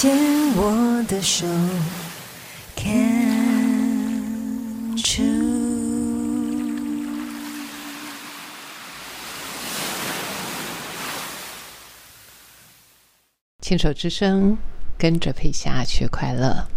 牵我的手，Can you？牵手之声，跟着佩霞学快乐。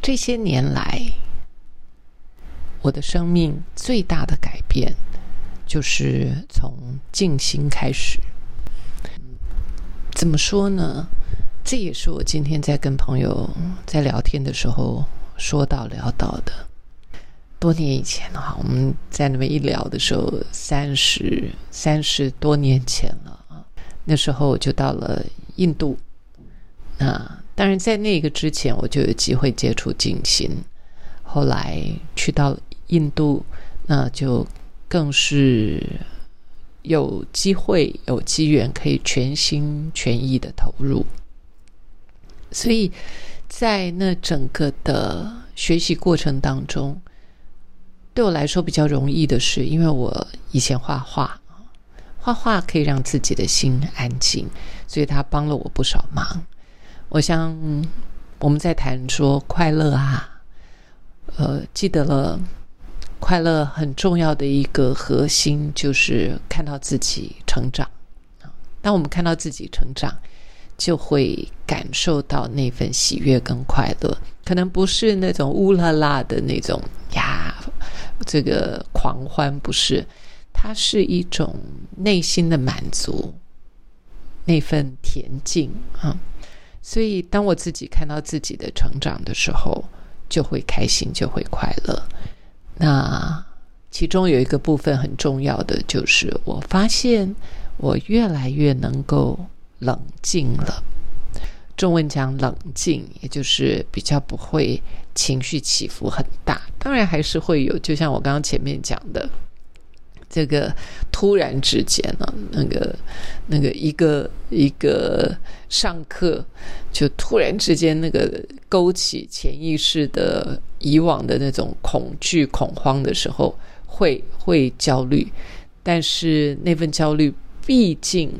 这些年来，我的生命最大的改变，就是从静心开始。怎么说呢？这也是我今天在跟朋友在聊天的时候说到聊到的。多年以前哈，我们在那边一聊的时候，三十三十多年前了啊。那时候我就到了印度。那当然，在那个之前，我就有机会接触静心。后来去到印度，那就更是有机会、有机缘，可以全心全意的投入。所以在那整个的学习过程当中，对我来说比较容易的是，因为我以前画画，画画可以让自己的心安静，所以他帮了我不少忙。我想我们在谈说快乐啊，呃，记得了，快乐很重要的一个核心就是看到自己成长。当我们看到自己成长，就会感受到那份喜悦跟快乐，可能不是那种乌拉拉的那种呀，这个狂欢不是，它是一种内心的满足，那份恬静啊。所以，当我自己看到自己的成长的时候，就会开心，就会快乐。那其中有一个部分很重要的，就是我发现我越来越能够冷静了。中文讲冷静，也就是比较不会情绪起伏很大。当然还是会有，就像我刚刚前面讲的。这个突然之间呢，那个那个一个一个上课，就突然之间那个勾起潜意识的以往的那种恐惧恐慌的时候，会会焦虑，但是那份焦虑毕竟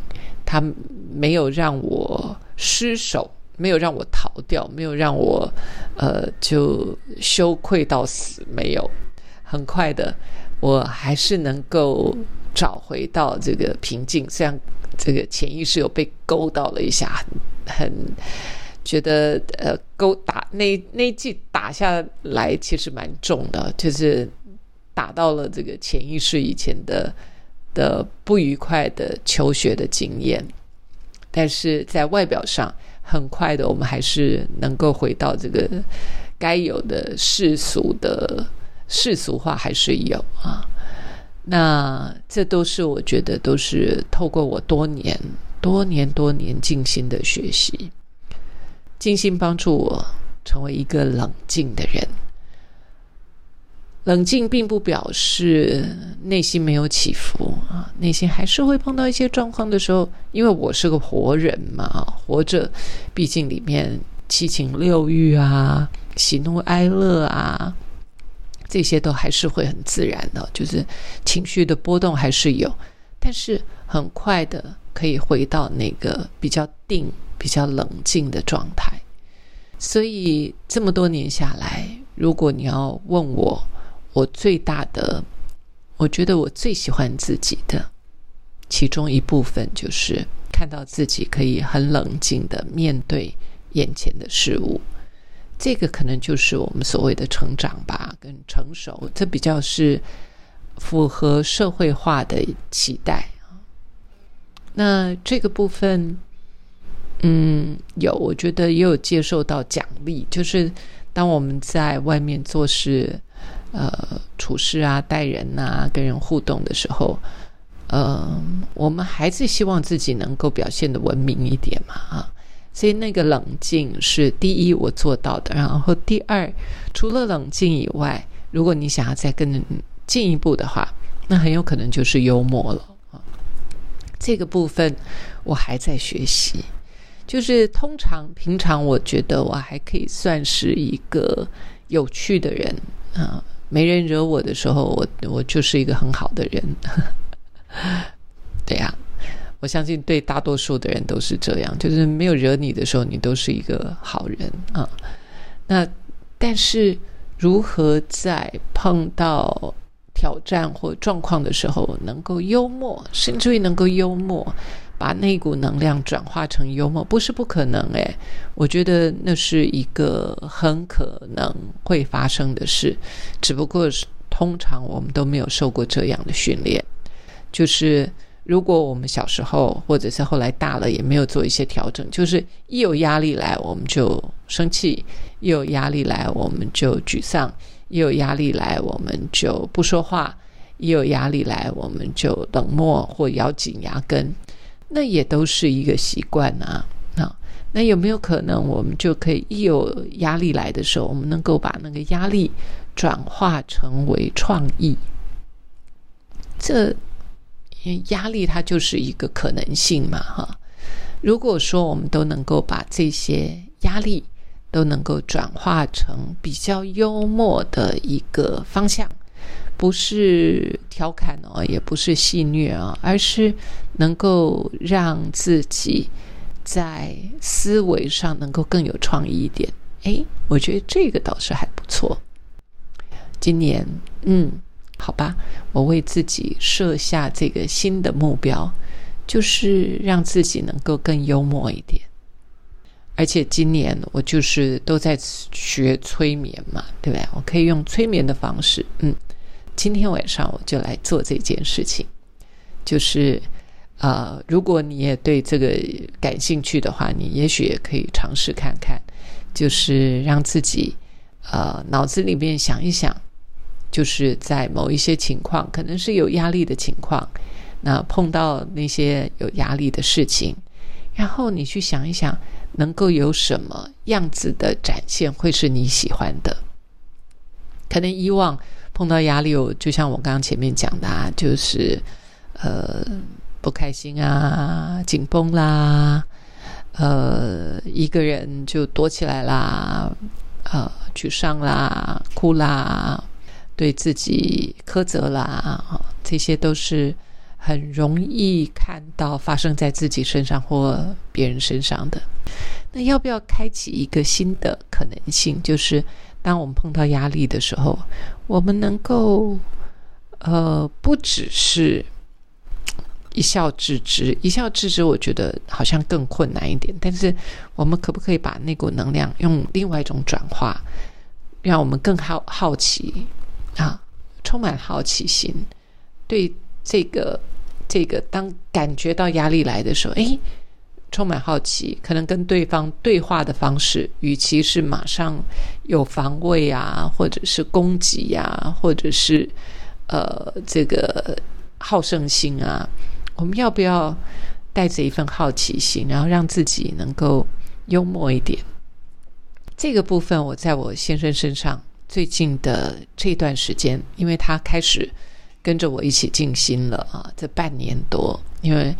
它没有让我失手，没有让我逃掉，没有让我呃就羞愧到死，没有，很快的。我还是能够找回到这个平静，虽然这个潜意识有被勾到了一下，很觉得呃勾打那那一记打下来其实蛮重的，就是打到了这个潜意识以前的的不愉快的求学的经验，但是在外表上很快的，我们还是能够回到这个该有的世俗的。世俗化还是有啊，那这都是我觉得都是透过我多年、多年、多年静心的学习，静心帮助我成为一个冷静的人。冷静并不表示内心没有起伏啊，内心还是会碰到一些状况的时候，因为我是个活人嘛，活着，毕竟里面七情六欲啊，喜怒哀乐啊。这些都还是会很自然的，就是情绪的波动还是有，但是很快的可以回到那个比较定、比较冷静的状态。所以这么多年下来，如果你要问我，我最大的，我觉得我最喜欢自己的，其中一部分就是看到自己可以很冷静的面对眼前的事物。这个可能就是我们所谓的成长吧，跟成熟，这比较是符合社会化的期待那这个部分，嗯，有，我觉得也有接受到奖励，就是当我们在外面做事、呃，处事啊、待人呐、跟人互动的时候，呃，我们还是希望自己能够表现的文明一点嘛，啊。所以那个冷静是第一我做到的，然后第二，除了冷静以外，如果你想要再更进一步的话，那很有可能就是幽默了啊。这个部分我还在学习，就是通常平常我觉得我还可以算是一个有趣的人啊，没人惹我的时候，我我就是一个很好的人。对呀，我相信对大多数的人都是这样，就是没有惹你的时候，你都是一个好人啊。那但是如何在碰到挑战或状况的时候，能够幽默，甚至于能够幽默，把那股能量转化成幽默，不是不可能诶，我觉得那是一个很可能会发生的事，只不过是通常我们都没有受过这样的训练。就是如果我们小时候或者是后来大了，也没有做一些调整，就是一有压力来我们就生气，一有压力来我们就沮丧。一有压力来，我们就不说话；一有压力来，我们就冷漠或咬紧牙根。那也都是一个习惯啊。啊，那有没有可能，我们就可以一有压力来的时候，我们能够把那个压力转化成为创意？这因为压力它就是一个可能性嘛，哈。如果说我们都能够把这些压力，都能够转化成比较幽默的一个方向，不是调侃哦，也不是戏谑啊，而是能够让自己在思维上能够更有创意一点。哎，我觉得这个倒是还不错。今年，嗯，好吧，我为自己设下这个新的目标，就是让自己能够更幽默一点。而且今年我就是都在学催眠嘛，对不对？我可以用催眠的方式，嗯，今天晚上我就来做这件事情。就是呃，如果你也对这个感兴趣的话，你也许也可以尝试看看，就是让自己呃脑子里面想一想，就是在某一些情况，可能是有压力的情况，那碰到那些有压力的事情，然后你去想一想。能够有什么样子的展现会是你喜欢的？可能以往碰到压力，我就像我刚刚前面讲的，啊，就是呃不开心啊、紧绷啦，呃一个人就躲起来啦，呃沮丧啦、哭啦、对自己苛责啦，这些都是很容易看到发生在自己身上或别人身上的。那要不要开启一个新的可能性？就是当我们碰到压力的时候，我们能够呃，不只是一笑置之。一笑置之，我觉得好像更困难一点。但是，我们可不可以把那股能量用另外一种转化，让我们更好好奇啊，充满好奇心，对这个这个，当感觉到压力来的时候，哎。充满好奇，可能跟对方对话的方式，与其是马上有防卫啊，或者是攻击呀，或者是呃这个好胜心啊，我们要不要带着一份好奇心，然后让自己能够幽默一点？这个部分我在我先生身上最近的这段时间，因为他开始跟着我一起静心了啊，这半年多，因为。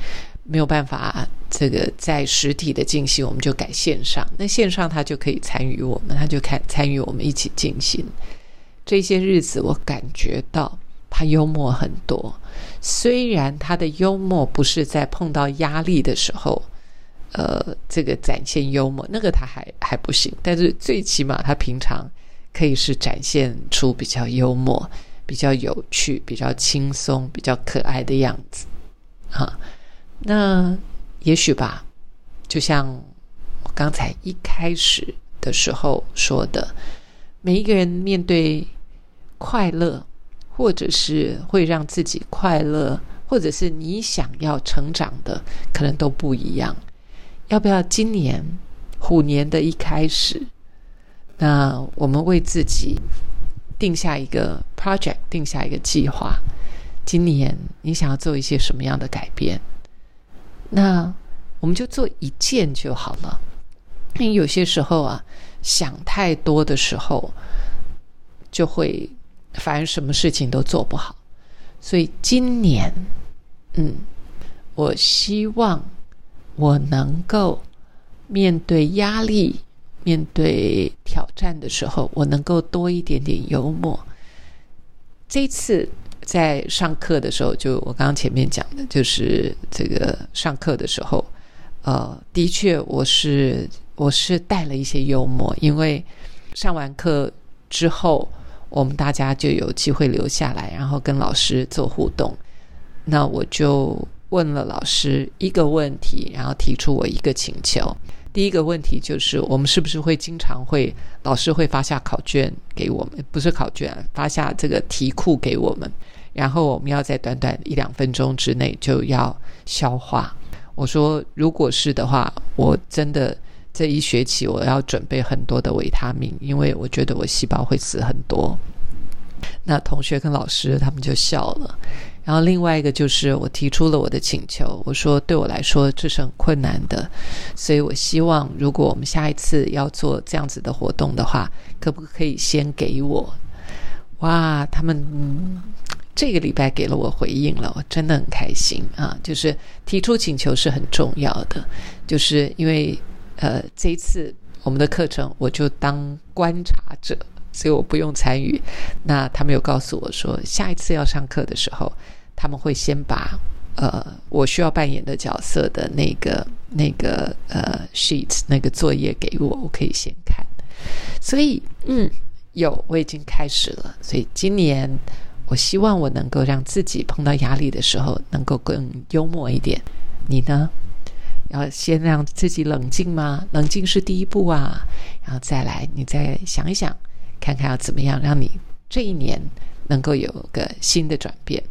没有办法，这个在实体的进行，我们就改线上。那线上他就可以参与我们，他就看参与我们一起进行。这些日子，我感觉到他幽默很多。虽然他的幽默不是在碰到压力的时候，呃，这个展现幽默，那个他还还不行。但是最起码他平常可以是展现出比较幽默、比较有趣、比较轻松、比较可爱的样子，哈。那也许吧，就像我刚才一开始的时候说的，每一个人面对快乐，或者是会让自己快乐，或者是你想要成长的，可能都不一样。要不要今年虎年的一开始，那我们为自己定下一个 project，定下一个计划？今年你想要做一些什么样的改变？那我们就做一件就好了，因为有些时候啊，想太多的时候，就会反而什么事情都做不好。所以今年，嗯，我希望我能够面对压力、面对挑战的时候，我能够多一点点幽默。这次在上课的时候，就我刚刚前面讲的，就是这个上课的时候，呃，的确我是我是带了一些幽默，因为上完课之后，我们大家就有机会留下来，然后跟老师做互动。那我就问了老师一个问题，然后提出我一个请求。第一个问题就是，我们是不是会经常会老师会发下考卷给我们？不是考卷，发下这个题库给我们，然后我们要在短短一两分钟之内就要消化。我说，如果是的话，我真的这一学期我要准备很多的维他命，因为我觉得我细胞会死很多。那同学跟老师他们就笑了。然后另外一个就是我提出了我的请求，我说对我来说这是很困难的，所以我希望如果我们下一次要做这样子的活动的话，可不可以先给我？哇，他们这个礼拜给了我回应了，我真的很开心啊！就是提出请求是很重要的，就是因为呃这一次我们的课程我就当观察者，所以我不用参与。那他们有告诉我说，下一次要上课的时候。他们会先把呃我需要扮演的角色的那个那个呃 sheet 那个作业给我，我可以先看。所以嗯，有我已经开始了。所以今年我希望我能够让自己碰到压力的时候能够更幽默一点。你呢？要先让自己冷静吗？冷静是第一步啊，然后再来，你再想一想，看看要怎么样让你这一年能够有个新的转变。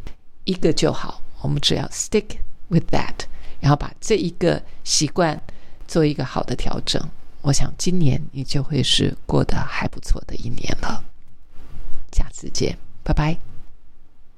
一个就好，我们只要 stick with that，然后把这一个习惯做一个好的调整。我想今年你就会是过得还不错的一年了。下次见，拜拜。